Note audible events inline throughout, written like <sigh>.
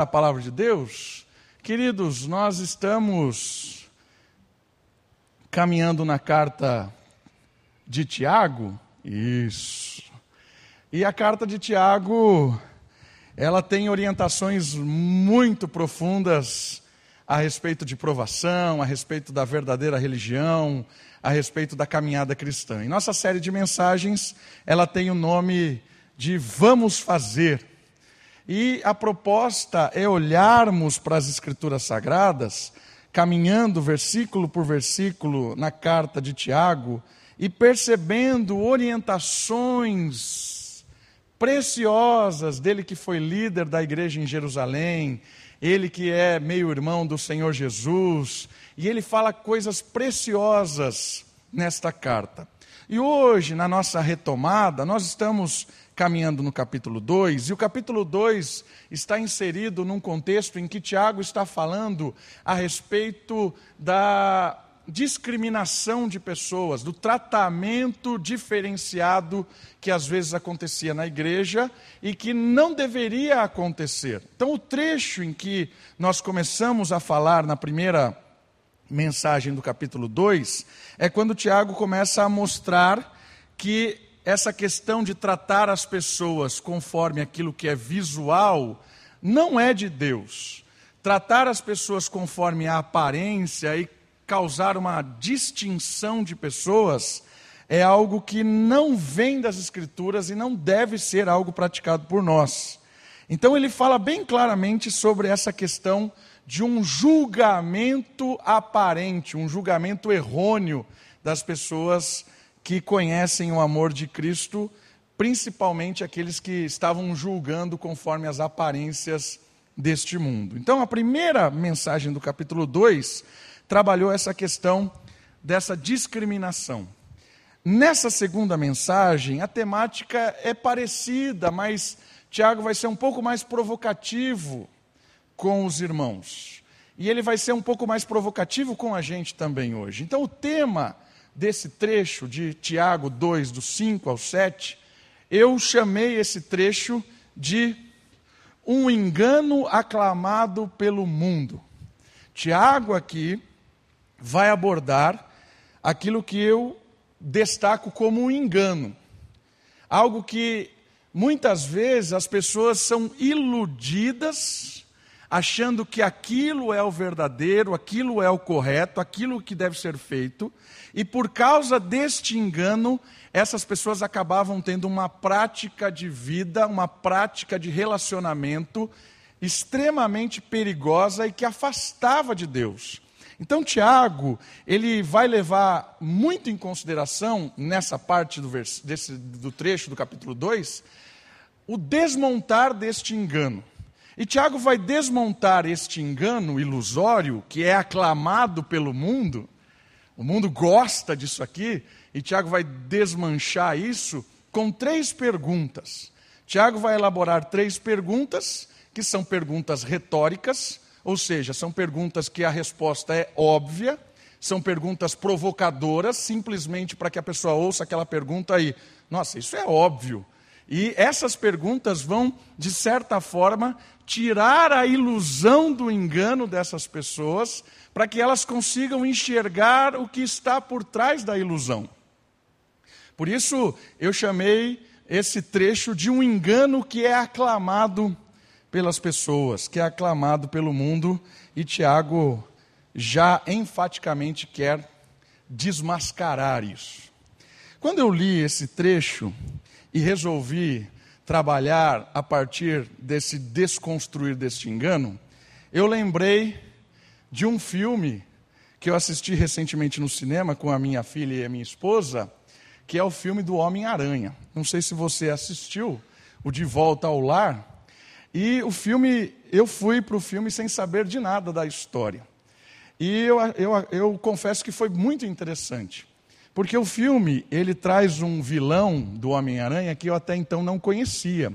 a palavra de Deus, queridos, nós estamos caminhando na carta de Tiago. Isso. E a carta de Tiago, ela tem orientações muito profundas a respeito de provação, a respeito da verdadeira religião, a respeito da caminhada cristã. Em nossa série de mensagens, ela tem o nome de Vamos Fazer. E a proposta é olharmos para as Escrituras Sagradas, caminhando versículo por versículo na carta de Tiago e percebendo orientações preciosas dele que foi líder da igreja em Jerusalém, ele que é meio-irmão do Senhor Jesus, e ele fala coisas preciosas nesta carta. E hoje, na nossa retomada, nós estamos caminhando no capítulo 2, e o capítulo 2 está inserido num contexto em que Tiago está falando a respeito da discriminação de pessoas, do tratamento diferenciado que às vezes acontecia na igreja e que não deveria acontecer. Então, o trecho em que nós começamos a falar na primeira mensagem do capítulo 2 é quando Tiago começa a mostrar que essa questão de tratar as pessoas conforme aquilo que é visual não é de Deus. Tratar as pessoas conforme a aparência e causar uma distinção de pessoas é algo que não vem das Escrituras e não deve ser algo praticado por nós. Então ele fala bem claramente sobre essa questão de um julgamento aparente, um julgamento errôneo das pessoas que conhecem o amor de Cristo, principalmente aqueles que estavam julgando conforme as aparências deste mundo. Então, a primeira mensagem do capítulo 2 trabalhou essa questão dessa discriminação. Nessa segunda mensagem, a temática é parecida, mas Tiago vai ser um pouco mais provocativo com os irmãos. E ele vai ser um pouco mais provocativo com a gente também hoje. Então, o tema desse trecho de Tiago 2, do 5 ao 7, eu chamei esse trecho de um engano aclamado pelo mundo. Tiago aqui vai abordar aquilo que eu destaco como um engano. Algo que muitas vezes as pessoas são iludidas achando que aquilo é o verdadeiro, aquilo é o correto, aquilo que deve ser feito, e por causa deste engano, essas pessoas acabavam tendo uma prática de vida, uma prática de relacionamento extremamente perigosa e que afastava de Deus. Então, Tiago, ele vai levar muito em consideração, nessa parte do, vers desse, do trecho do capítulo 2, o desmontar deste engano. E Tiago vai desmontar este engano ilusório que é aclamado pelo mundo. O mundo gosta disso aqui, e Tiago vai desmanchar isso com três perguntas. Tiago vai elaborar três perguntas, que são perguntas retóricas, ou seja, são perguntas que a resposta é óbvia, são perguntas provocadoras, simplesmente para que a pessoa ouça aquela pergunta aí. Nossa, isso é óbvio. E essas perguntas vão, de certa forma, tirar a ilusão do engano dessas pessoas, para que elas consigam enxergar o que está por trás da ilusão. Por isso, eu chamei esse trecho de um engano que é aclamado pelas pessoas, que é aclamado pelo mundo, e Tiago já enfaticamente quer desmascarar isso. Quando eu li esse trecho, e resolvi trabalhar a partir desse desconstruir deste engano, eu lembrei de um filme que eu assisti recentemente no cinema com a minha filha e a minha esposa, que é o filme do Homem-Aranha. Não sei se você assistiu, o De Volta ao Lar. E o filme, eu fui para o filme sem saber de nada da história. E eu, eu, eu confesso que foi muito interessante. Porque o filme, ele traz um vilão do Homem-Aranha que eu até então não conhecia,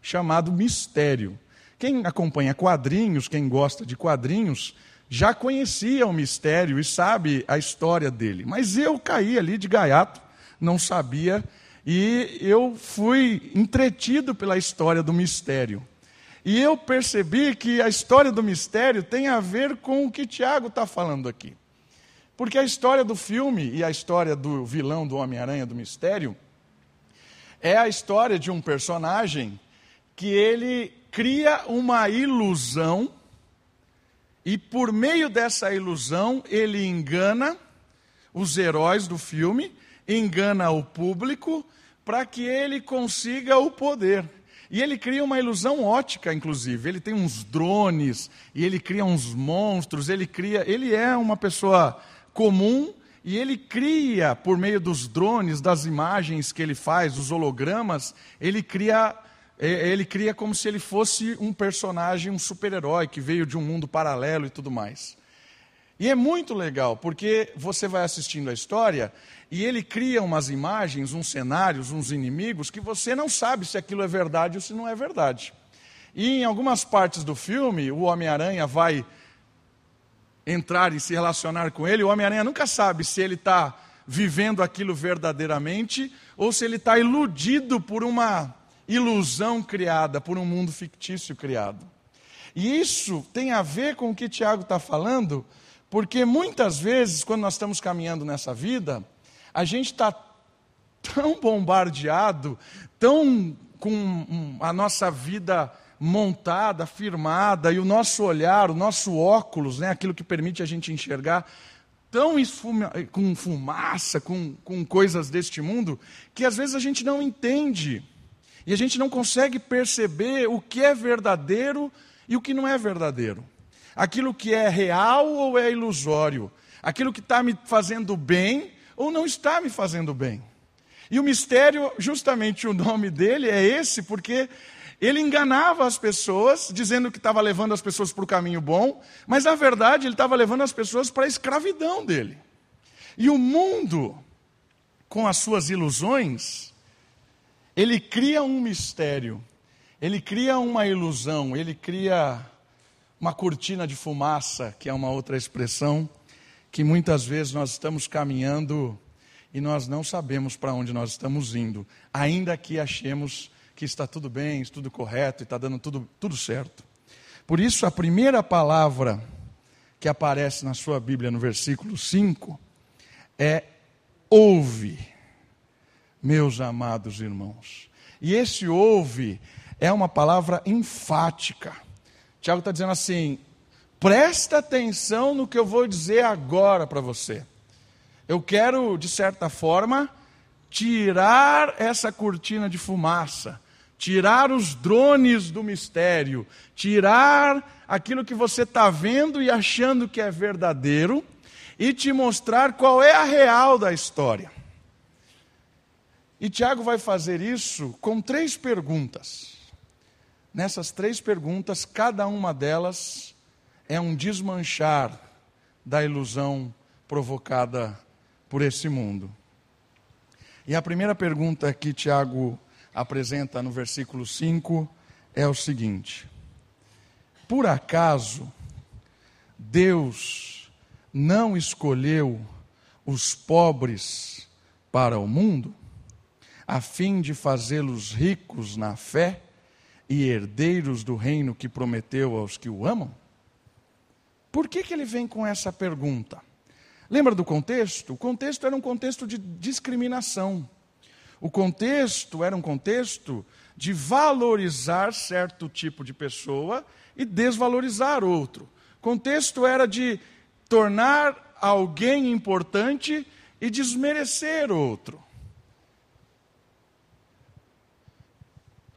chamado Mistério. Quem acompanha quadrinhos, quem gosta de quadrinhos, já conhecia o Mistério e sabe a história dele. Mas eu caí ali de gaiato, não sabia, e eu fui entretido pela história do Mistério. E eu percebi que a história do mistério tem a ver com o que Tiago está falando aqui. Porque a história do filme e a história do vilão do Homem-Aranha do Mistério é a história de um personagem que ele cria uma ilusão e por meio dessa ilusão ele engana os heróis do filme, engana o público para que ele consiga o poder. E ele cria uma ilusão ótica, inclusive. Ele tem uns drones e ele cria uns monstros. Ele cria. Ele é uma pessoa comum e ele cria, por meio dos drones, das imagens que ele faz, dos hologramas, ele cria é, ele cria como se ele fosse um personagem, um super-herói que veio de um mundo paralelo e tudo mais. E é muito legal, porque você vai assistindo a história e ele cria umas imagens, uns cenários, uns inimigos que você não sabe se aquilo é verdade ou se não é verdade. E em algumas partes do filme, o Homem-Aranha vai entrar e se relacionar com ele. O Homem-Aranha nunca sabe se ele está vivendo aquilo verdadeiramente ou se ele está iludido por uma ilusão criada, por um mundo fictício criado. E isso tem a ver com o que Tiago está falando, porque muitas vezes, quando nós estamos caminhando nessa vida, a gente está tão bombardeado, tão com a nossa vida montada, firmada, e o nosso olhar, o nosso óculos, né, aquilo que permite a gente enxergar, tão esfuma, com fumaça, com, com coisas deste mundo, que às vezes a gente não entende. E a gente não consegue perceber o que é verdadeiro e o que não é verdadeiro aquilo que é real ou é ilusório, aquilo que está me fazendo bem ou não está me fazendo bem. E o mistério, justamente o nome dele é esse, porque ele enganava as pessoas, dizendo que estava levando as pessoas para o caminho bom, mas na verdade ele estava levando as pessoas para a escravidão dele. E o mundo, com as suas ilusões, ele cria um mistério, ele cria uma ilusão, ele cria uma cortina de fumaça, que é uma outra expressão, que muitas vezes nós estamos caminhando e nós não sabemos para onde nós estamos indo, ainda que achemos que está tudo bem, tudo correto e está dando tudo, tudo certo. Por isso, a primeira palavra que aparece na sua Bíblia, no versículo 5, é ouve, meus amados irmãos. E esse ouve é uma palavra enfática. Tiago está dizendo assim: presta atenção no que eu vou dizer agora para você. Eu quero, de certa forma, tirar essa cortina de fumaça, tirar os drones do mistério, tirar aquilo que você está vendo e achando que é verdadeiro e te mostrar qual é a real da história. E Tiago vai fazer isso com três perguntas. Nessas três perguntas, cada uma delas é um desmanchar da ilusão provocada por esse mundo. E a primeira pergunta que Tiago apresenta no versículo 5 é o seguinte: Por acaso Deus não escolheu os pobres para o mundo, a fim de fazê-los ricos na fé e herdeiros do reino que prometeu aos que o amam? Por que, que ele vem com essa pergunta? Lembra do contexto? O contexto era um contexto de discriminação. O contexto era um contexto de valorizar certo tipo de pessoa e desvalorizar outro. O contexto era de tornar alguém importante e desmerecer outro.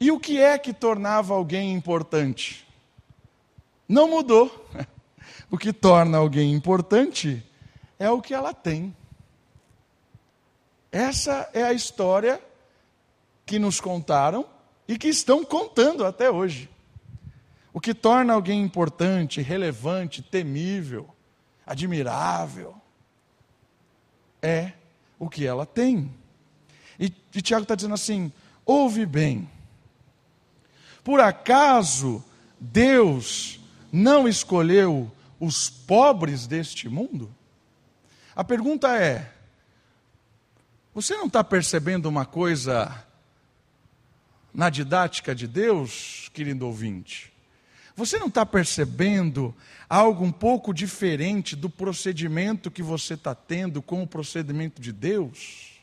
E o que é que tornava alguém importante? Não mudou. <laughs> O que torna alguém importante é o que ela tem. Essa é a história que nos contaram e que estão contando até hoje. O que torna alguém importante, relevante, temível, admirável, é o que ela tem. E, e Tiago está dizendo assim: ouve bem. Por acaso Deus não escolheu os pobres deste mundo? A pergunta é: você não está percebendo uma coisa na didática de Deus, querido ouvinte? Você não está percebendo algo um pouco diferente do procedimento que você está tendo com o procedimento de Deus?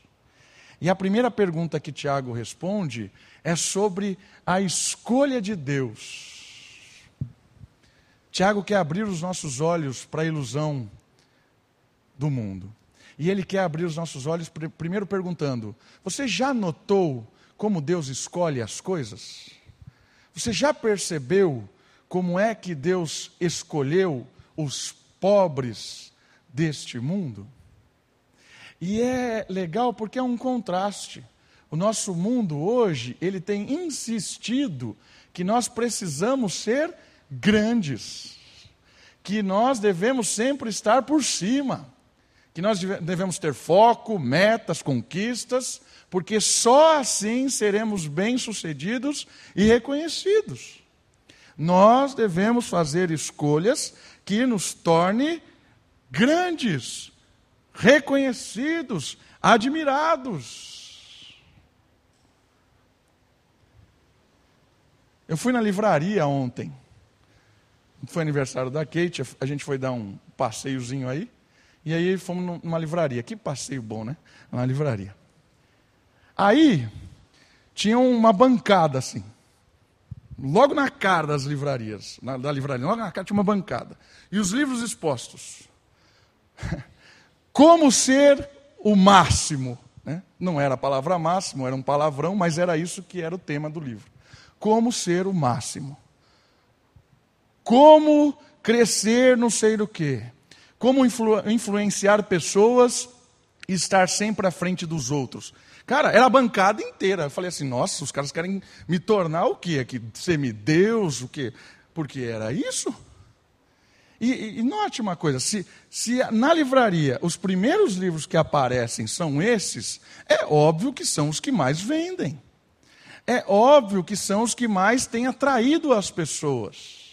E a primeira pergunta que Tiago responde é sobre a escolha de Deus. Tiago quer abrir os nossos olhos para a ilusão do mundo. E ele quer abrir os nossos olhos, primeiro perguntando: Você já notou como Deus escolhe as coisas? Você já percebeu como é que Deus escolheu os pobres deste mundo? E é legal porque é um contraste. O nosso mundo hoje, ele tem insistido que nós precisamos ser grandes, que nós devemos sempre estar por cima, que nós devemos ter foco, metas, conquistas, porque só assim seremos bem-sucedidos e reconhecidos. Nós devemos fazer escolhas que nos torne grandes, reconhecidos, admirados. Eu fui na livraria ontem. Foi aniversário da Kate, a gente foi dar um passeiozinho aí. E aí fomos numa livraria. Que passeio bom, né? Uma livraria. Aí tinha uma bancada assim. Logo na cara das livrarias, na, da livraria, logo na cara tinha uma bancada. E os livros expostos. <laughs> Como ser o máximo. Né? Não era a palavra máximo, era um palavrão, mas era isso que era o tema do livro. Como ser o máximo. Como crescer não sei do que. Como influ influenciar pessoas e estar sempre à frente dos outros. Cara, era a bancada inteira. Eu falei assim, nossa, os caras querem me tornar o quê? Aqui, semideus, o quê? Porque era isso. E, e, e, note uma coisa: se, se na livraria os primeiros livros que aparecem são esses, é óbvio que são os que mais vendem. É óbvio que são os que mais têm atraído as pessoas.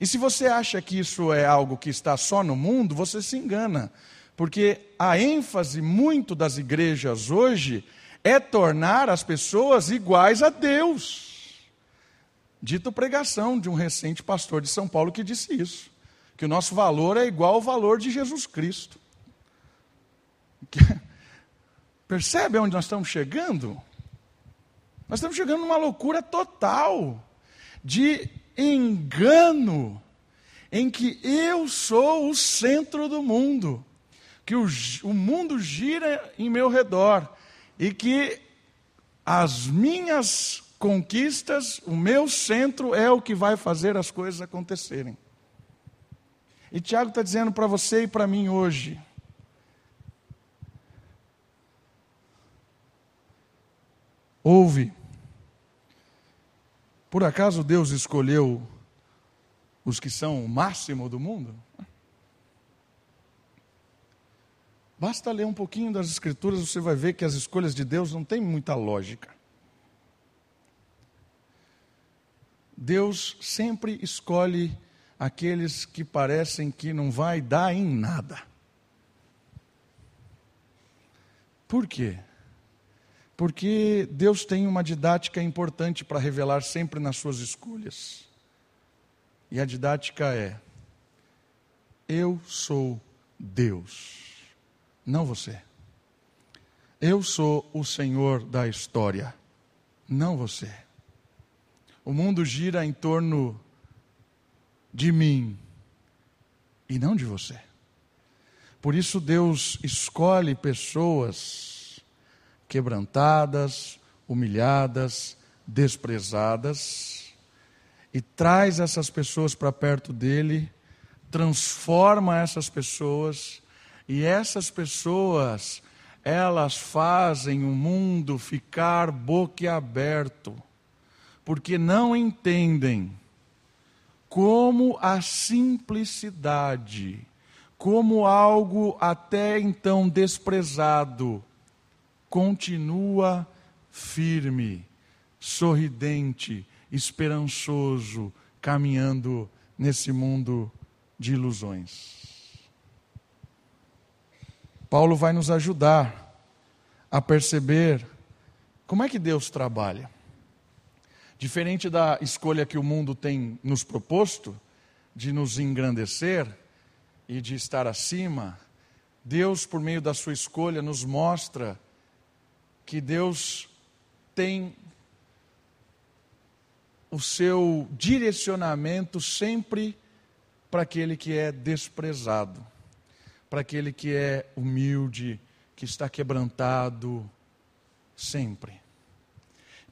E se você acha que isso é algo que está só no mundo, você se engana. Porque a ênfase muito das igrejas hoje é tornar as pessoas iguais a Deus. Dito pregação de um recente pastor de São Paulo que disse isso que o nosso valor é igual ao valor de Jesus Cristo. <laughs> Percebe onde nós estamos chegando? Nós estamos chegando numa loucura total de engano, em que eu sou o centro do mundo, que o, o mundo gira em meu redor e que as minhas conquistas, o meu centro é o que vai fazer as coisas acontecerem. E Tiago está dizendo para você e para mim hoje: ouve. Por acaso Deus escolheu os que são o máximo do mundo? Basta ler um pouquinho das Escrituras, você vai ver que as escolhas de Deus não têm muita lógica. Deus sempre escolhe aqueles que parecem que não vai dar em nada. Por quê? Porque Deus tem uma didática importante para revelar sempre nas suas escolhas. E a didática é: Eu sou Deus, não você. Eu sou o Senhor da história, não você. O mundo gira em torno de mim e não de você. Por isso Deus escolhe pessoas quebrantadas, humilhadas, desprezadas e traz essas pessoas para perto dele, transforma essas pessoas e essas pessoas elas fazem o mundo ficar boquiaberto, porque não entendem como a simplicidade, como algo até então desprezado, continua firme, sorridente, esperançoso, caminhando nesse mundo de ilusões. Paulo vai nos ajudar a perceber como é que Deus trabalha. Diferente da escolha que o mundo tem nos proposto, de nos engrandecer e de estar acima, Deus, por meio da sua escolha, nos mostra que Deus tem o seu direcionamento sempre para aquele que é desprezado, para aquele que é humilde, que está quebrantado, sempre.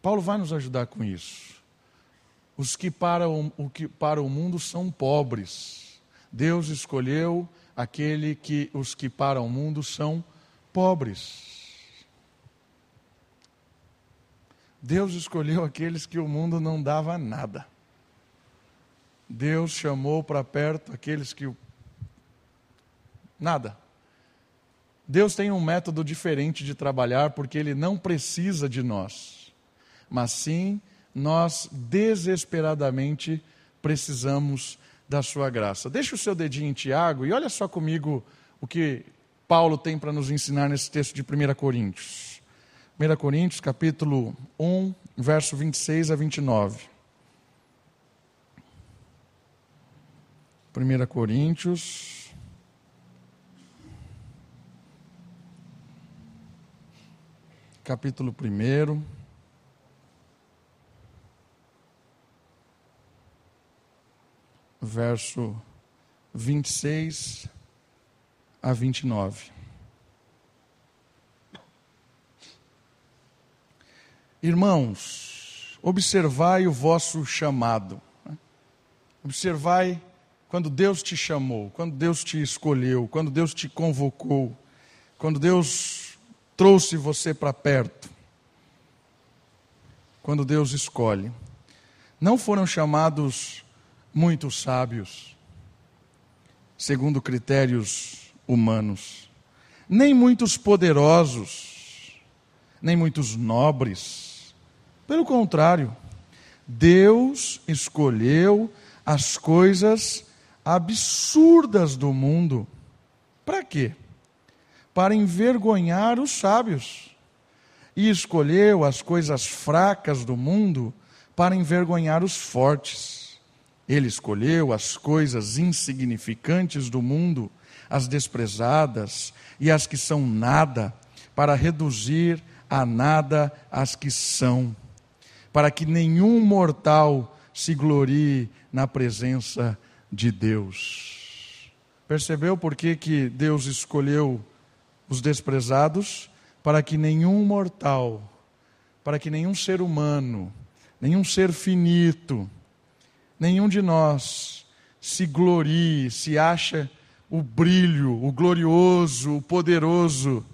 Paulo vai nos ajudar com isso. Os que para o, o que para o mundo são pobres. Deus escolheu aquele que os que para o mundo são pobres. Deus escolheu aqueles que o mundo não dava nada. Deus chamou para perto aqueles que. Nada. Deus tem um método diferente de trabalhar porque Ele não precisa de nós, mas sim nós desesperadamente precisamos da Sua graça. Deixa o seu dedinho em Tiago e olha só comigo o que Paulo tem para nos ensinar nesse texto de 1 Coríntios. 1 Coríntios, capítulo 1, verso 26 a 29. 1 Coríntios. Capítulo 1. Verso 26 a 29. Irmãos, observai o vosso chamado. Observai quando Deus te chamou, quando Deus te escolheu, quando Deus te convocou, quando Deus trouxe você para perto. Quando Deus escolhe. Não foram chamados muitos sábios, segundo critérios humanos, nem muitos poderosos, nem muitos nobres pelo contrário, Deus escolheu as coisas absurdas do mundo. Para quê? Para envergonhar os sábios. E escolheu as coisas fracas do mundo para envergonhar os fortes. Ele escolheu as coisas insignificantes do mundo, as desprezadas e as que são nada, para reduzir a nada as que são para que nenhum mortal se glorie na presença de Deus. Percebeu por que, que Deus escolheu os desprezados? Para que nenhum mortal, para que nenhum ser humano, nenhum ser finito, nenhum de nós se glorie, se acha o brilho, o glorioso, o poderoso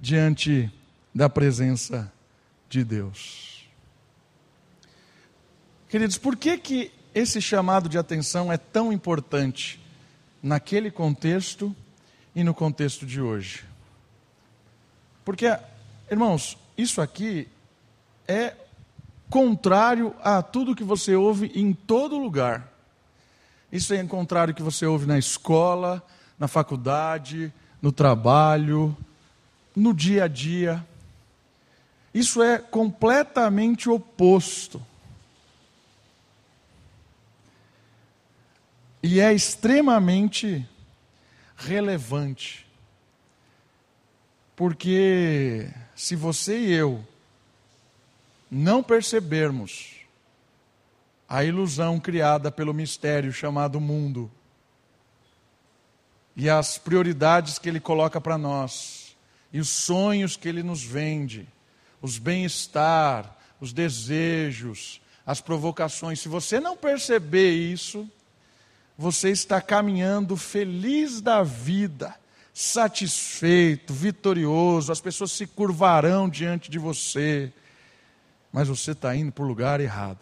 diante da presença de Deus. Queridos, por que, que esse chamado de atenção é tão importante naquele contexto e no contexto de hoje? Porque, irmãos, isso aqui é contrário a tudo que você ouve em todo lugar. Isso é contrário que você ouve na escola, na faculdade, no trabalho, no dia a dia. Isso é completamente oposto. E é extremamente relevante. Porque se você e eu não percebermos a ilusão criada pelo mistério chamado mundo e as prioridades que ele coloca para nós e os sonhos que ele nos vende, os bem-estar, os desejos, as provocações, se você não perceber isso, você está caminhando feliz da vida, satisfeito, vitorioso, as pessoas se curvarão diante de você, mas você está indo para o lugar errado.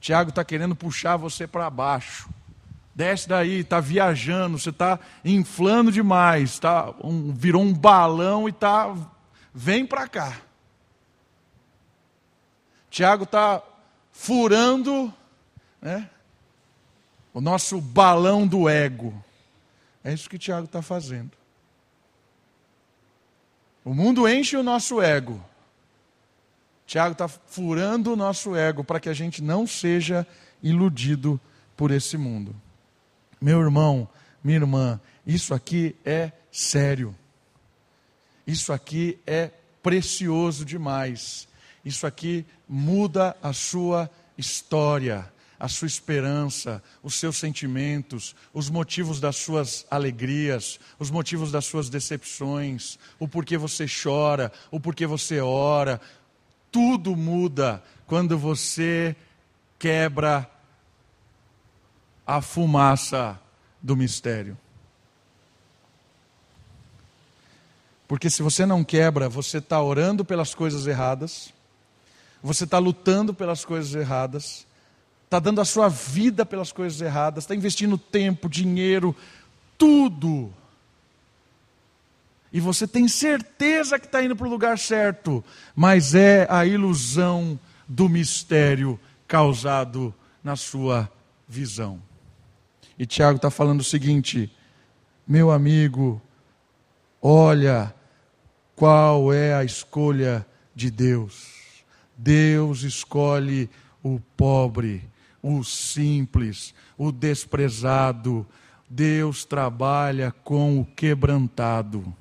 Tiago está querendo puxar você para baixo. Desce daí, está viajando, você está inflando demais, tá, um, virou um balão e está. Vem para cá. Tiago está furando né, o nosso balão do ego. É isso que Tiago está fazendo. O mundo enche o nosso ego. Tiago está furando o nosso ego para que a gente não seja iludido por esse mundo. Meu irmão, minha irmã, isso aqui é sério. Isso aqui é precioso demais. Isso aqui muda a sua história, a sua esperança, os seus sentimentos, os motivos das suas alegrias, os motivos das suas decepções, o porquê você chora, o porquê você ora. Tudo muda quando você quebra a fumaça do mistério. Porque se você não quebra, você está orando pelas coisas erradas, você está lutando pelas coisas erradas, está dando a sua vida pelas coisas erradas, está investindo tempo, dinheiro, tudo. E você tem certeza que está indo para o lugar certo, mas é a ilusão do mistério causado na sua visão. E Tiago está falando o seguinte: meu amigo, olha qual é a escolha de Deus. Deus escolhe o pobre, o simples, o desprezado. Deus trabalha com o quebrantado,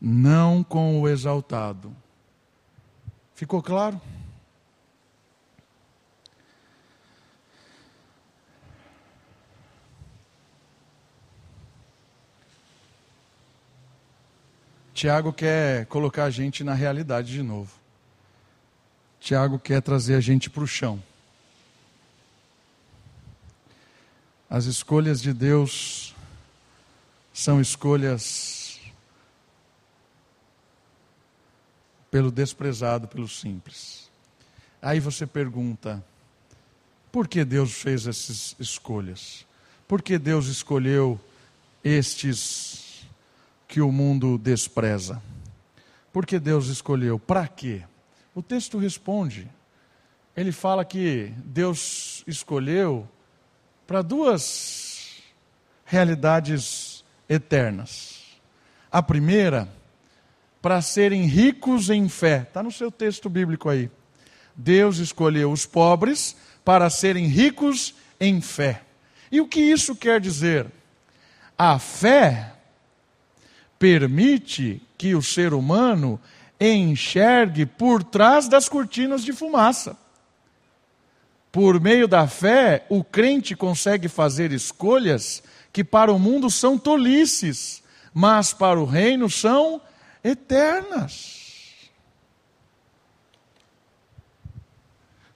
não com o exaltado. Ficou claro? Tiago quer colocar a gente na realidade de novo. Tiago quer trazer a gente para o chão. As escolhas de Deus são escolhas pelo desprezado, pelo simples. Aí você pergunta: por que Deus fez essas escolhas? Por que Deus escolheu estes que o mundo despreza. Por que Deus escolheu? Para quê? O texto responde. Ele fala que Deus escolheu para duas realidades eternas. A primeira, para serem ricos em fé. Está no seu texto bíblico aí. Deus escolheu os pobres para serem ricos em fé. E o que isso quer dizer? A fé permite que o ser humano enxergue por trás das cortinas de fumaça. Por meio da fé, o crente consegue fazer escolhas que para o mundo são tolices, mas para o reino são eternas.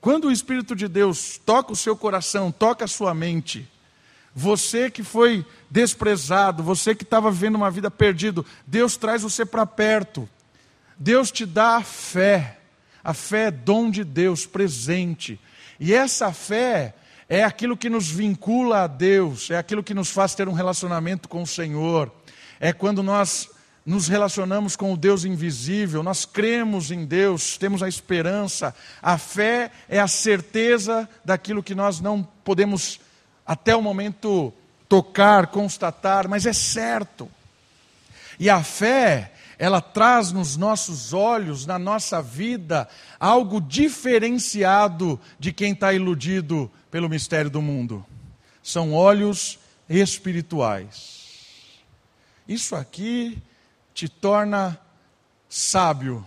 Quando o Espírito de Deus toca o seu coração, toca a sua mente, você que foi desprezado, você que estava vivendo uma vida perdida, Deus traz você para perto. Deus te dá a fé. A fé é dom de Deus, presente. E essa fé é aquilo que nos vincula a Deus, é aquilo que nos faz ter um relacionamento com o Senhor. É quando nós nos relacionamos com o Deus invisível, nós cremos em Deus, temos a esperança. A fé é a certeza daquilo que nós não podemos até o momento tocar, constatar, mas é certo. E a fé, ela traz nos nossos olhos, na nossa vida, algo diferenciado de quem está iludido pelo mistério do mundo. São olhos espirituais. Isso aqui te torna sábio,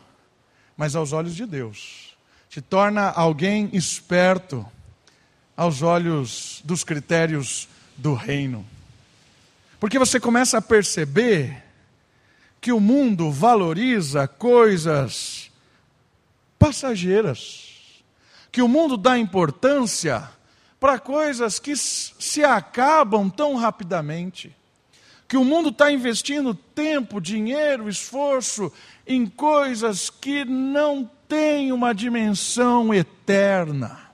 mas aos olhos de Deus. Te torna alguém esperto aos olhos dos critérios do reino. Porque você começa a perceber que o mundo valoriza coisas passageiras, que o mundo dá importância para coisas que se acabam tão rapidamente, que o mundo está investindo tempo, dinheiro, esforço em coisas que não têm uma dimensão eterna.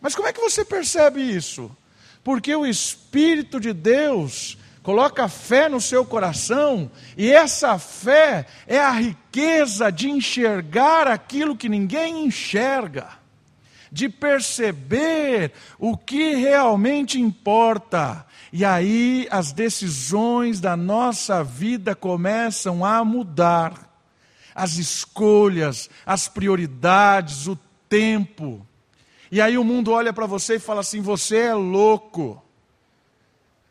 Mas como é que você percebe isso? Porque o Espírito de Deus coloca fé no seu coração, e essa fé é a riqueza de enxergar aquilo que ninguém enxerga, de perceber o que realmente importa. E aí as decisões da nossa vida começam a mudar. as escolhas, as prioridades, o tempo. E aí o mundo olha para você e fala assim: você é louco.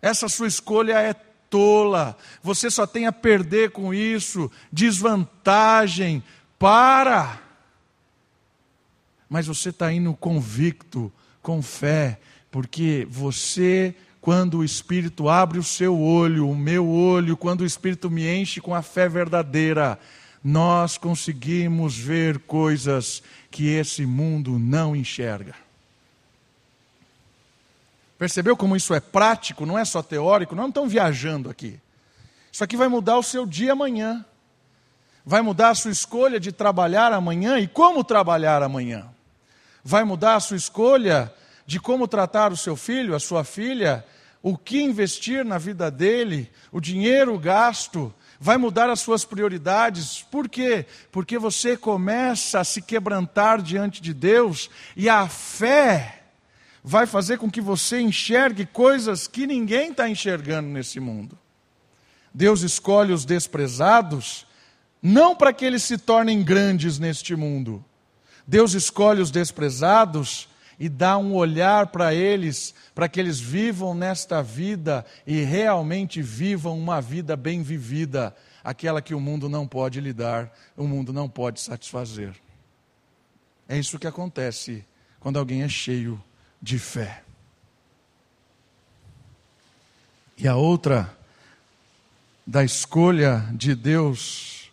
Essa sua escolha é tola. Você só tem a perder com isso. Desvantagem. Para. Mas você está indo convicto, com fé, porque você quando o Espírito abre o seu olho, o meu olho, quando o Espírito me enche com a fé verdadeira, nós conseguimos ver coisas que esse mundo não enxerga. Percebeu como isso é prático, não é só teórico? Não estão viajando aqui. Isso aqui vai mudar o seu dia amanhã. Vai mudar a sua escolha de trabalhar amanhã e como trabalhar amanhã. Vai mudar a sua escolha de como tratar o seu filho, a sua filha, o que investir na vida dele, o dinheiro gasto, vai mudar as suas prioridades. Por quê? Porque você começa a se quebrantar diante de Deus e a fé vai fazer com que você enxergue coisas que ninguém está enxergando nesse mundo. Deus escolhe os desprezados não para que eles se tornem grandes neste mundo. Deus escolhe os desprezados e dá um olhar para eles, para que eles vivam nesta vida e realmente vivam uma vida bem vivida, aquela que o mundo não pode lhe dar, o mundo não pode satisfazer. É isso que acontece quando alguém é cheio de fé. E a outra, da escolha de Deus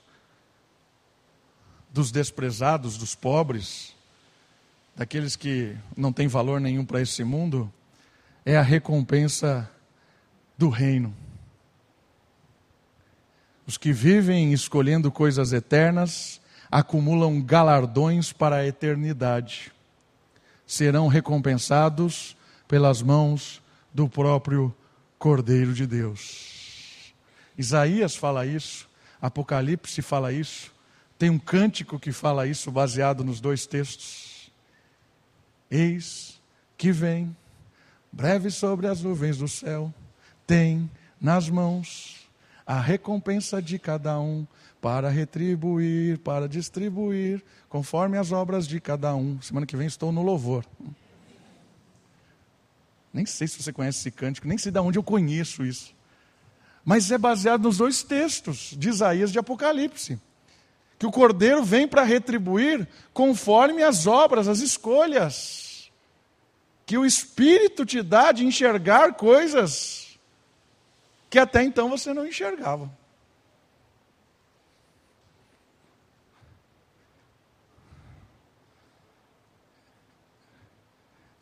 dos desprezados, dos pobres, daqueles que não têm valor nenhum para esse mundo, é a recompensa do reino. Os que vivem escolhendo coisas eternas acumulam galardões para a eternidade. Serão recompensados pelas mãos do próprio Cordeiro de Deus. Isaías fala isso, Apocalipse fala isso, tem um cântico que fala isso, baseado nos dois textos. Eis que vem, breve sobre as nuvens do céu, tem nas mãos a recompensa de cada um, para retribuir, para distribuir, conforme as obras de cada um. Semana que vem estou no louvor. Nem sei se você conhece esse cântico, nem sei de onde eu conheço isso. Mas é baseado nos dois textos, de Isaías e de Apocalipse que o Cordeiro vem para retribuir conforme as obras, as escolhas, que o Espírito te dá de enxergar coisas que até então você não enxergava.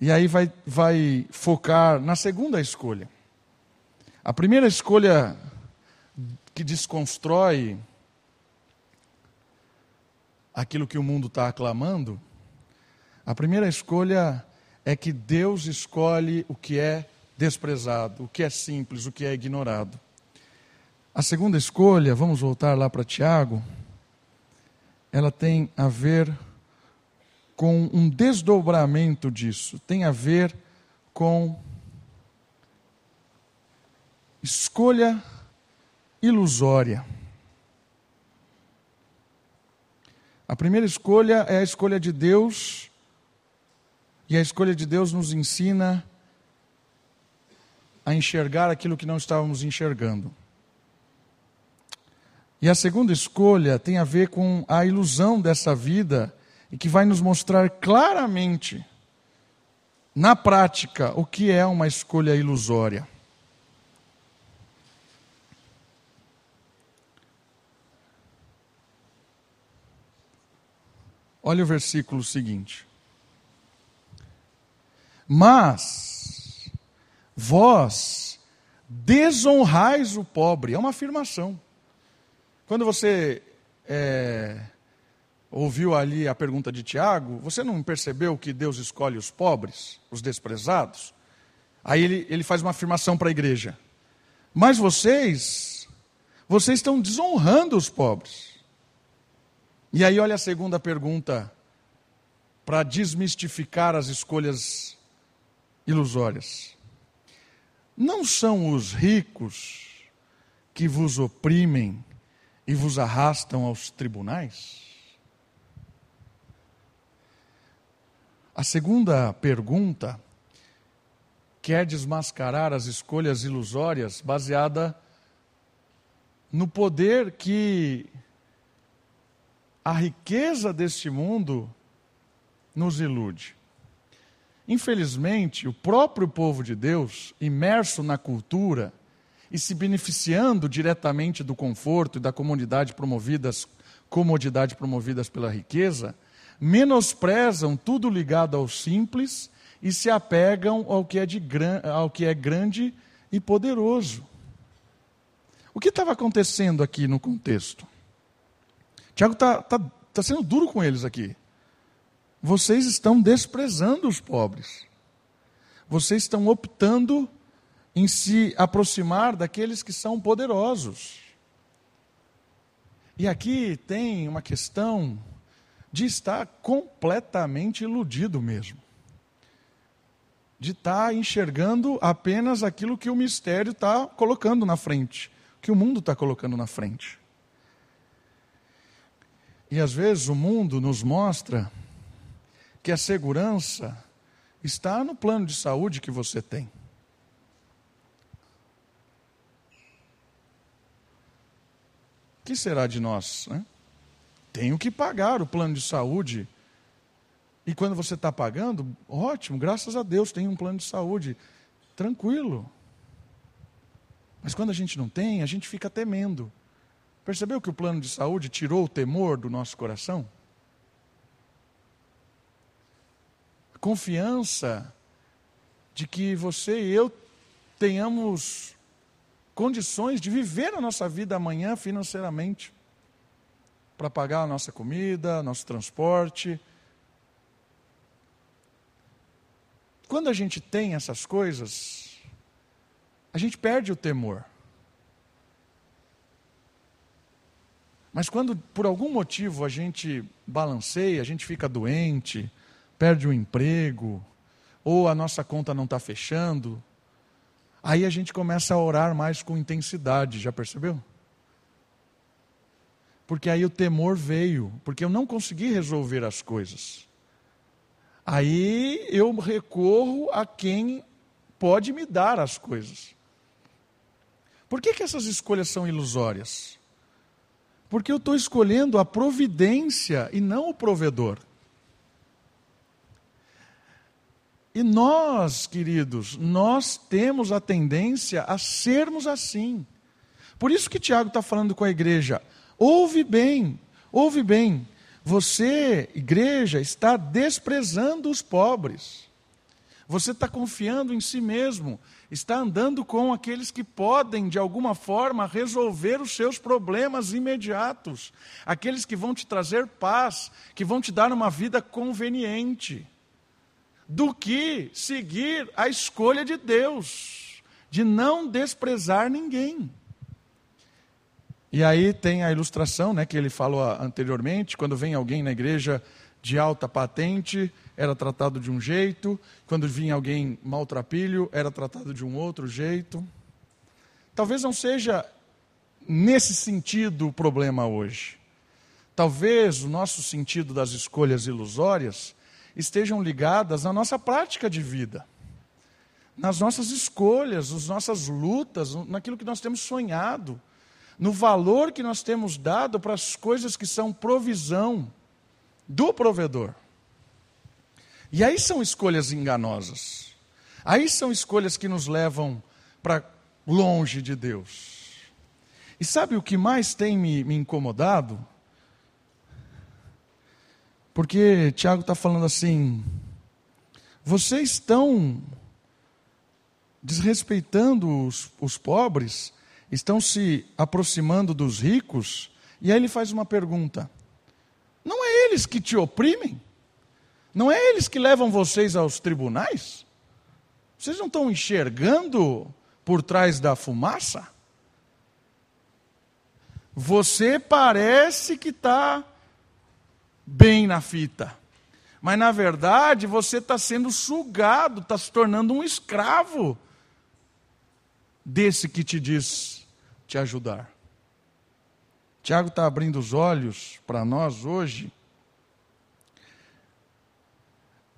E aí vai, vai focar na segunda escolha. A primeira escolha que desconstrói aquilo que o mundo está aclamando, a primeira escolha é que Deus escolhe o que é desprezado, o que é simples, o que é ignorado. A segunda escolha, vamos voltar lá para Tiago, ela tem a ver com um desdobramento disso, tem a ver com escolha ilusória. A primeira escolha é a escolha de Deus, e a escolha de Deus nos ensina a enxergar aquilo que não estávamos enxergando. E a segunda escolha tem a ver com a ilusão dessa vida e que vai nos mostrar claramente, na prática, o que é uma escolha ilusória. Olha o versículo seguinte. Mas vós desonrais o pobre. É uma afirmação. Quando você é, ouviu ali a pergunta de Tiago, você não percebeu que Deus escolhe os pobres, os desprezados? Aí ele, ele faz uma afirmação para a igreja. Mas vocês, vocês estão desonrando os pobres. E aí, olha a segunda pergunta, para desmistificar as escolhas ilusórias. Não são os ricos que vos oprimem e vos arrastam aos tribunais? A segunda pergunta quer desmascarar as escolhas ilusórias baseada no poder que a riqueza deste mundo nos ilude. Infelizmente, o próprio povo de Deus, imerso na cultura e se beneficiando diretamente do conforto e da comodidade promovidas, comodidade promovidas pela riqueza, menosprezam tudo ligado ao simples e se apegam ao que é, de, ao que é grande e poderoso. O que estava acontecendo aqui no contexto? Tiago está tá, tá sendo duro com eles aqui. Vocês estão desprezando os pobres. Vocês estão optando em se aproximar daqueles que são poderosos. E aqui tem uma questão de estar completamente iludido mesmo. De estar enxergando apenas aquilo que o mistério está colocando na frente, que o mundo está colocando na frente. E às vezes o mundo nos mostra que a segurança está no plano de saúde que você tem. O que será de nós? Né? Tenho que pagar o plano de saúde. E quando você está pagando, ótimo, graças a Deus tem um plano de saúde. Tranquilo. Mas quando a gente não tem, a gente fica temendo. Percebeu que o plano de saúde tirou o temor do nosso coração? A confiança de que você e eu tenhamos condições de viver a nossa vida amanhã financeiramente para pagar a nossa comida, nosso transporte. Quando a gente tem essas coisas, a gente perde o temor. Mas quando por algum motivo a gente balanceia, a gente fica doente, perde o emprego, ou a nossa conta não está fechando, aí a gente começa a orar mais com intensidade, já percebeu? Porque aí o temor veio, porque eu não consegui resolver as coisas. Aí eu recorro a quem pode me dar as coisas. Por que, que essas escolhas são ilusórias? Porque eu estou escolhendo a providência e não o provedor. E nós, queridos, nós temos a tendência a sermos assim. Por isso que Tiago está falando com a igreja: Ouve bem, ouve bem. Você, igreja, está desprezando os pobres. Você está confiando em si mesmo, está andando com aqueles que podem, de alguma forma, resolver os seus problemas imediatos, aqueles que vão te trazer paz, que vão te dar uma vida conveniente, do que seguir a escolha de Deus, de não desprezar ninguém. E aí tem a ilustração, né, que ele falou anteriormente, quando vem alguém na igreja de alta patente, era tratado de um jeito, quando vinha alguém maltrapilho, era tratado de um outro jeito. Talvez não seja nesse sentido o problema hoje. Talvez o nosso sentido das escolhas ilusórias estejam ligadas à nossa prática de vida, nas nossas escolhas, nas nossas lutas, naquilo que nós temos sonhado no valor que nós temos dado para as coisas que são provisão do provedor. E aí são escolhas enganosas. Aí são escolhas que nos levam para longe de Deus. E sabe o que mais tem me, me incomodado? Porque Tiago está falando assim: vocês estão desrespeitando os, os pobres estão se aproximando dos ricos, e aí ele faz uma pergunta: Não é eles que te oprimem? Não é eles que levam vocês aos tribunais? Vocês não estão enxergando por trás da fumaça? Você parece que está bem na fita, mas na verdade você está sendo sugado, está se tornando um escravo desse que te diz te ajudar, Tiago está abrindo os olhos para nós hoje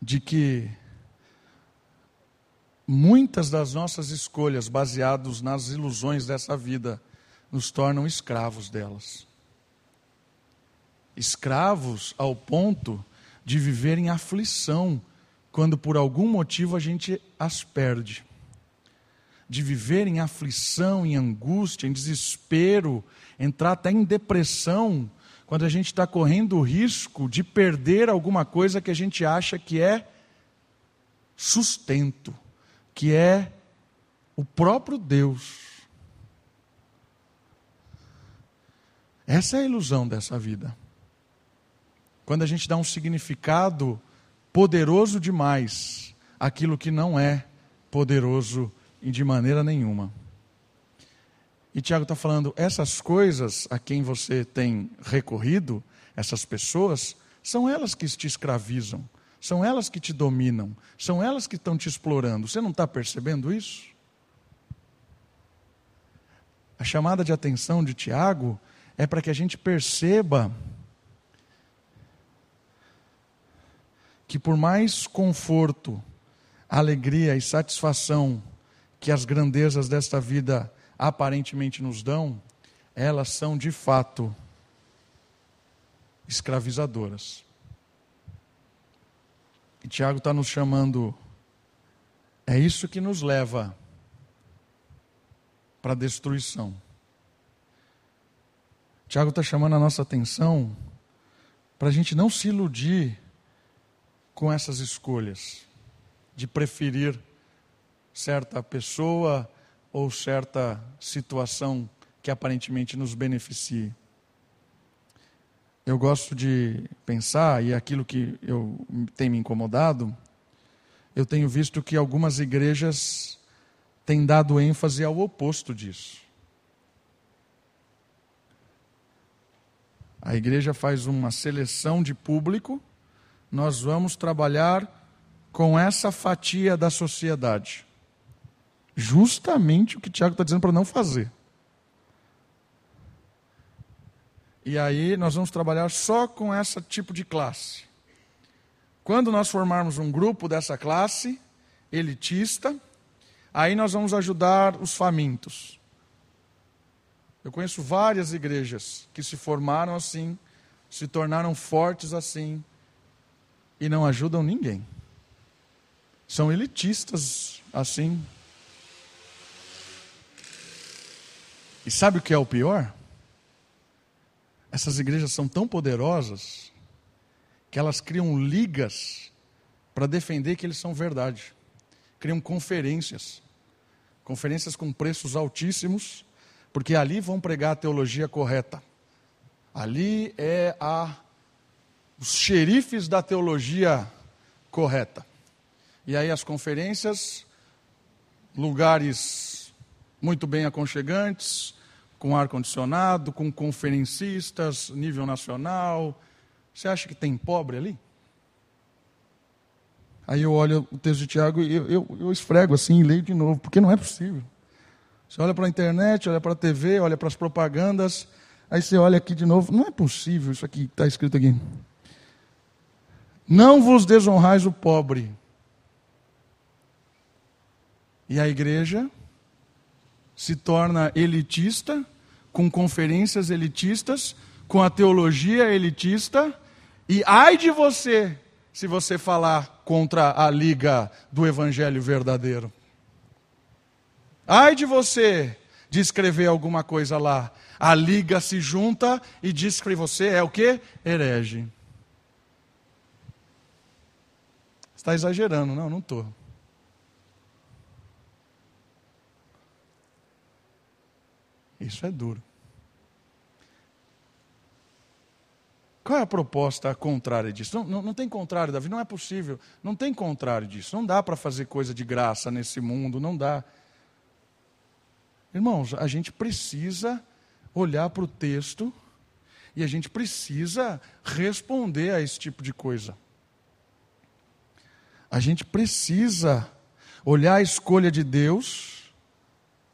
de que muitas das nossas escolhas, baseadas nas ilusões dessa vida, nos tornam escravos delas. Escravos ao ponto de viver em aflição quando por algum motivo a gente as perde. De viver em aflição, em angústia, em desespero, entrar até em depressão, quando a gente está correndo o risco de perder alguma coisa que a gente acha que é sustento, que é o próprio Deus. Essa é a ilusão dessa vida. Quando a gente dá um significado poderoso demais àquilo que não é poderoso de maneira nenhuma. E Tiago está falando: essas coisas a quem você tem recorrido, essas pessoas, são elas que te escravizam, são elas que te dominam, são elas que estão te explorando. Você não está percebendo isso? A chamada de atenção de Tiago é para que a gente perceba que, por mais conforto, alegria e satisfação que as grandezas desta vida aparentemente nos dão, elas são de fato escravizadoras. E Tiago está nos chamando, é isso que nos leva para a destruição. Tiago está chamando a nossa atenção para a gente não se iludir com essas escolhas de preferir certa pessoa ou certa situação que aparentemente nos beneficie. Eu gosto de pensar, e é aquilo que eu tem me incomodado, eu tenho visto que algumas igrejas têm dado ênfase ao oposto disso. A igreja faz uma seleção de público, nós vamos trabalhar com essa fatia da sociedade justamente o que Tiago está dizendo para não fazer. E aí nós vamos trabalhar só com esse tipo de classe. Quando nós formarmos um grupo dessa classe, elitista, aí nós vamos ajudar os famintos. Eu conheço várias igrejas que se formaram assim, se tornaram fortes assim, e não ajudam ninguém. São elitistas assim, E sabe o que é o pior? Essas igrejas são tão poderosas que elas criam ligas para defender que eles são verdade. Criam conferências, conferências com preços altíssimos, porque ali vão pregar a teologia correta. Ali é a os xerifes da teologia correta. E aí as conferências, lugares muito bem aconchegantes, com ar-condicionado, com conferencistas, nível nacional. Você acha que tem pobre ali? Aí eu olho o texto de Tiago e eu, eu, eu esfrego assim e leio de novo, porque não é possível. Você olha para a internet, olha para a TV, olha para as propagandas, aí você olha aqui de novo, não é possível isso aqui que está escrito aqui. Não vos desonrais o pobre. E a igreja se torna elitista, com conferências elitistas, com a teologia elitista, e ai de você se você falar contra a liga do evangelho verdadeiro. Ai de você de escrever alguma coisa lá. A liga se junta e diz que você é o que? Herege. Está exagerando, não, não estou. Isso é duro. Qual é a proposta contrária disso? Não, não, não, tem contrário, Davi, não é possível. Não tem contrário disso. Não dá para fazer coisa de graça nesse mundo, não dá. Irmãos, a gente precisa olhar para o texto e a gente precisa responder a esse tipo de coisa. A gente precisa olhar a escolha de Deus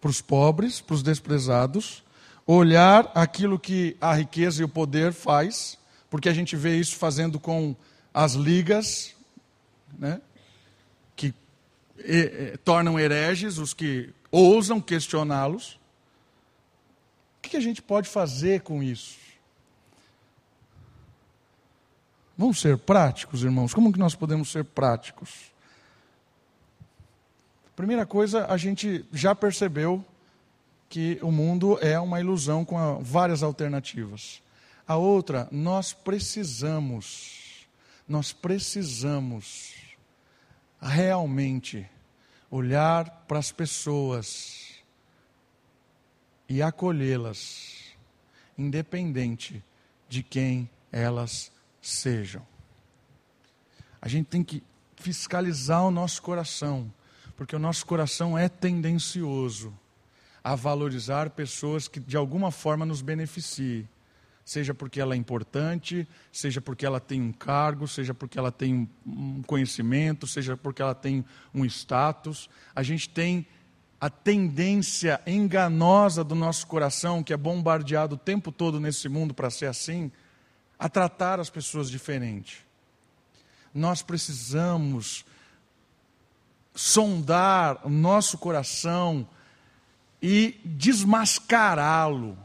para os pobres, para os desprezados, olhar aquilo que a riqueza e o poder faz, porque a gente vê isso fazendo com as ligas, né, que e, e, tornam hereges os que ousam questioná-los. O que a gente pode fazer com isso? Vamos ser práticos, irmãos. Como que nós podemos ser práticos? Primeira coisa, a gente já percebeu que o mundo é uma ilusão com várias alternativas. A outra, nós precisamos, nós precisamos realmente olhar para as pessoas e acolhê-las, independente de quem elas sejam. A gente tem que fiscalizar o nosso coração, porque o nosso coração é tendencioso a valorizar pessoas que de alguma forma nos beneficiem. Seja porque ela é importante, seja porque ela tem um cargo, seja porque ela tem um conhecimento, seja porque ela tem um status. A gente tem a tendência enganosa do nosso coração, que é bombardeado o tempo todo nesse mundo para ser assim, a tratar as pessoas diferente. Nós precisamos sondar o nosso coração e desmascará-lo.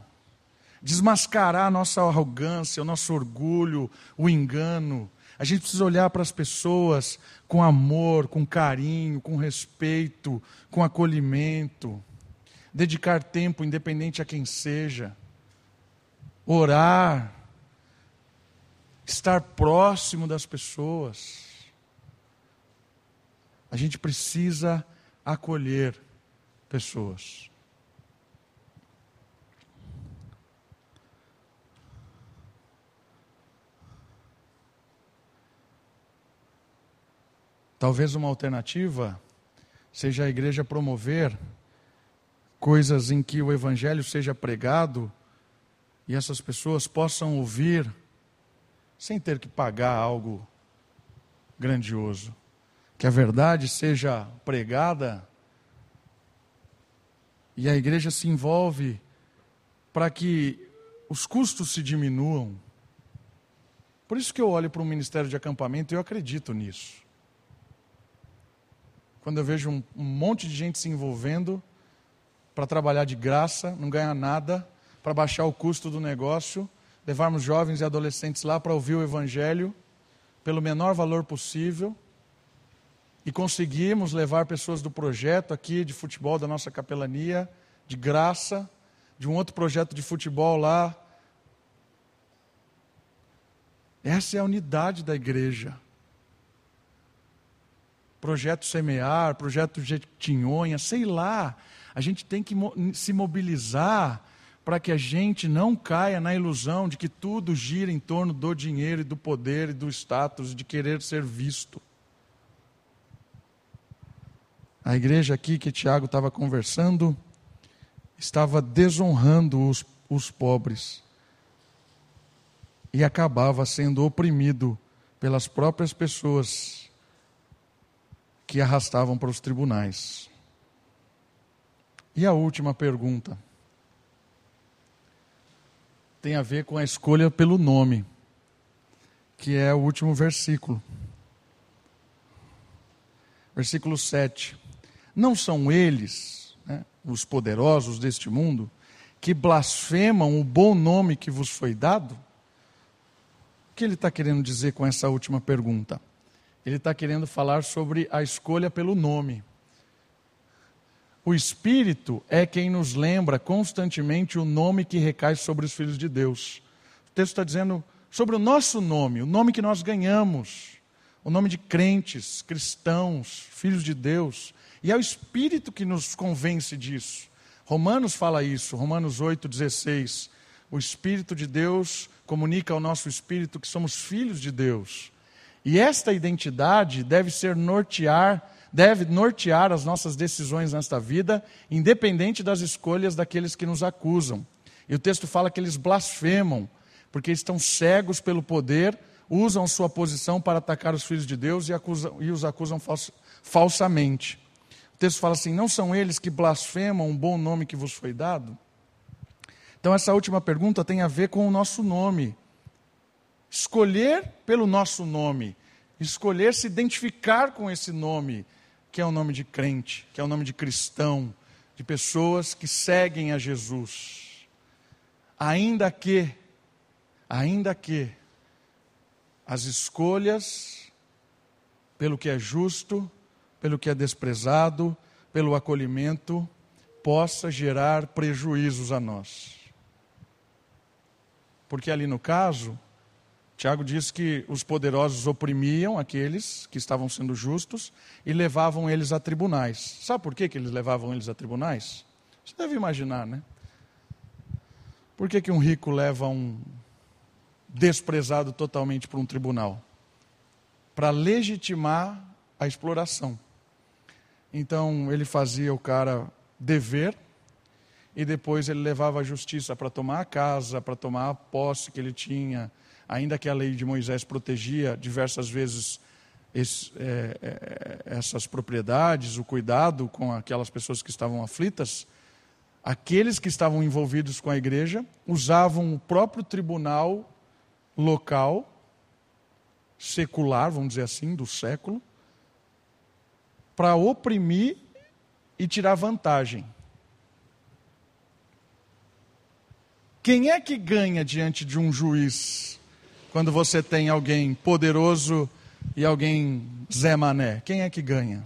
Desmascarar a nossa arrogância, o nosso orgulho, o engano. A gente precisa olhar para as pessoas com amor, com carinho, com respeito, com acolhimento. Dedicar tempo, independente a quem seja. Orar. Estar próximo das pessoas. A gente precisa acolher pessoas. Talvez uma alternativa seja a igreja promover coisas em que o evangelho seja pregado e essas pessoas possam ouvir sem ter que pagar algo grandioso. Que a verdade seja pregada e a igreja se envolve para que os custos se diminuam. Por isso que eu olho para o ministério de acampamento e eu acredito nisso quando eu vejo um, um monte de gente se envolvendo para trabalhar de graça, não ganhar nada, para baixar o custo do negócio, levarmos jovens e adolescentes lá para ouvir o Evangelho pelo menor valor possível e conseguimos levar pessoas do projeto aqui de futebol da nossa capelania, de graça, de um outro projeto de futebol lá. Essa é a unidade da igreja projeto Semear, projeto Jequitinhonha, sei lá. A gente tem que se mobilizar para que a gente não caia na ilusão de que tudo gira em torno do dinheiro e do poder e do status, de querer ser visto. A igreja aqui que Tiago estava conversando estava desonrando os, os pobres e acabava sendo oprimido pelas próprias pessoas que arrastavam para os tribunais. E a última pergunta tem a ver com a escolha pelo nome, que é o último versículo. Versículo 7. Não são eles, né, os poderosos deste mundo, que blasfemam o bom nome que vos foi dado? O que ele está querendo dizer com essa última pergunta? Ele está querendo falar sobre a escolha pelo nome. O Espírito é quem nos lembra constantemente o nome que recai sobre os filhos de Deus. O texto está dizendo sobre o nosso nome, o nome que nós ganhamos, o nome de crentes, cristãos, filhos de Deus. E é o Espírito que nos convence disso. Romanos fala isso, Romanos 8,16. O Espírito de Deus comunica ao nosso espírito que somos filhos de Deus. E esta identidade deve ser nortear, deve nortear as nossas decisões nesta vida, independente das escolhas daqueles que nos acusam. E o texto fala que eles blasfemam, porque estão cegos pelo poder, usam sua posição para atacar os filhos de Deus e, acusam, e os acusam fals, falsamente. Texto fala assim: não são eles que blasfemam o bom nome que vos foi dado? Então, essa última pergunta tem a ver com o nosso nome. Escolher pelo nosso nome, escolher se identificar com esse nome, que é o nome de crente, que é o nome de cristão, de pessoas que seguem a Jesus. Ainda que, ainda que as escolhas pelo que é justo, pelo que é desprezado, pelo acolhimento, possa gerar prejuízos a nós. Porque ali no caso, Tiago diz que os poderosos oprimiam aqueles que estavam sendo justos e levavam eles a tribunais. Sabe por que, que eles levavam eles a tribunais? Você deve imaginar, né? Por que, que um rico leva um desprezado totalmente para um tribunal? Para legitimar a exploração. Então ele fazia o cara dever e depois ele levava a justiça para tomar a casa, para tomar a posse que ele tinha, ainda que a lei de Moisés protegia diversas vezes esse, é, é, essas propriedades, o cuidado com aquelas pessoas que estavam aflitas, aqueles que estavam envolvidos com a igreja usavam o próprio tribunal local, secular, vamos dizer assim, do século, para oprimir e tirar vantagem. Quem é que ganha diante de um juiz quando você tem alguém poderoso e alguém Zé Mané? Quem é que ganha?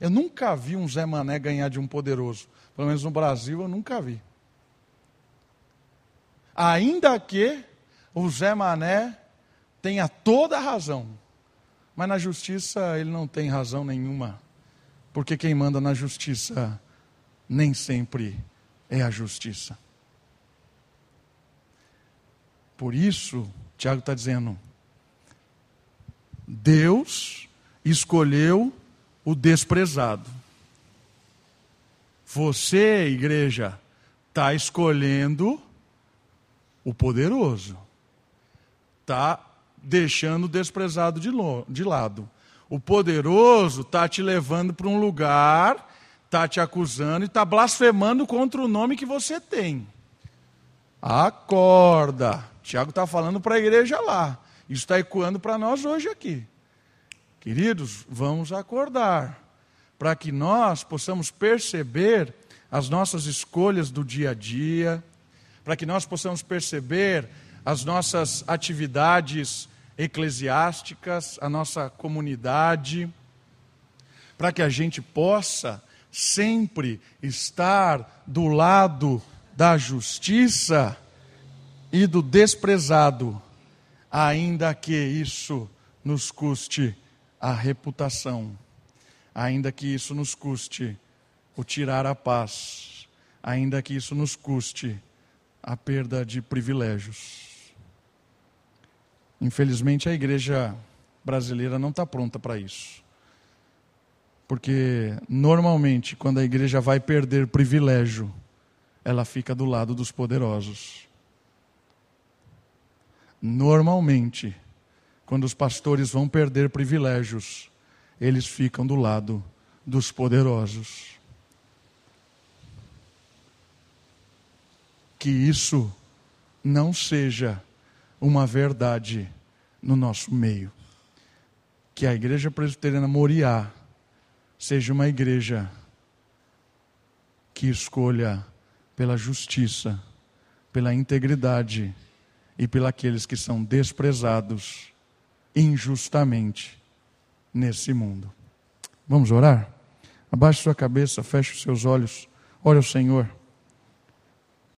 Eu nunca vi um Zé Mané ganhar de um poderoso. Pelo menos no Brasil eu nunca vi. Ainda que o Zé Mané tenha toda a razão, mas na justiça ele não tem razão nenhuma porque quem manda na justiça nem sempre é a justiça. Por isso, Tiago está dizendo: Deus escolheu o desprezado. Você, igreja, está escolhendo o poderoso, está deixando o desprezado de, de lado. O poderoso está te levando para um lugar, está te acusando e está blasfemando contra o nome que você tem. Acorda. Tiago está falando para a igreja lá. Isso está ecoando para nós hoje aqui. Queridos, vamos acordar. Para que nós possamos perceber as nossas escolhas do dia a dia, para que nós possamos perceber as nossas atividades eclesiásticas, a nossa comunidade, para que a gente possa sempre estar do lado da justiça e do desprezado, ainda que isso nos custe a reputação, ainda que isso nos custe o tirar a paz, ainda que isso nos custe a perda de privilégios. Infelizmente, a igreja brasileira não está pronta para isso. Porque, normalmente, quando a igreja vai perder privilégio, ela fica do lado dos poderosos. Normalmente, quando os pastores vão perder privilégios, eles ficam do lado dos poderosos. Que isso não seja uma verdade no nosso meio. Que a Igreja Presbiteriana Moriá seja uma igreja que escolha pela justiça, pela integridade e pelos que são desprezados injustamente nesse mundo. Vamos orar? Abaixe sua cabeça, feche os seus olhos, ore ao Senhor.